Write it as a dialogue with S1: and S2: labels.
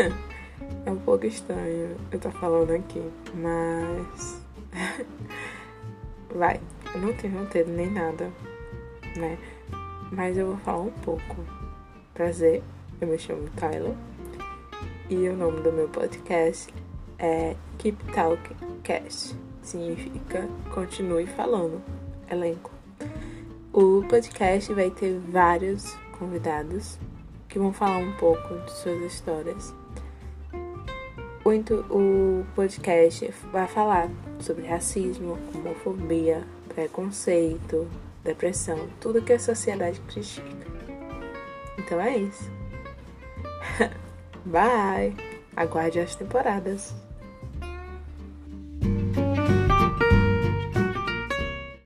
S1: é um pouco estranho eu estar falando aqui, mas. Vai, eu não tenho roteiro nem nada, né? Mas eu vou falar um pouco. Prazer, eu me chamo Tyler e o nome do meu podcast é Keep Talking Cast. Significa continue falando, elenco. O podcast vai ter vários convidados que vão falar um pouco de suas histórias. O, o podcast vai falar sobre racismo, homofobia, preconceito, depressão, tudo que a sociedade critica. Então é isso. Bye! Aguarde as temporadas.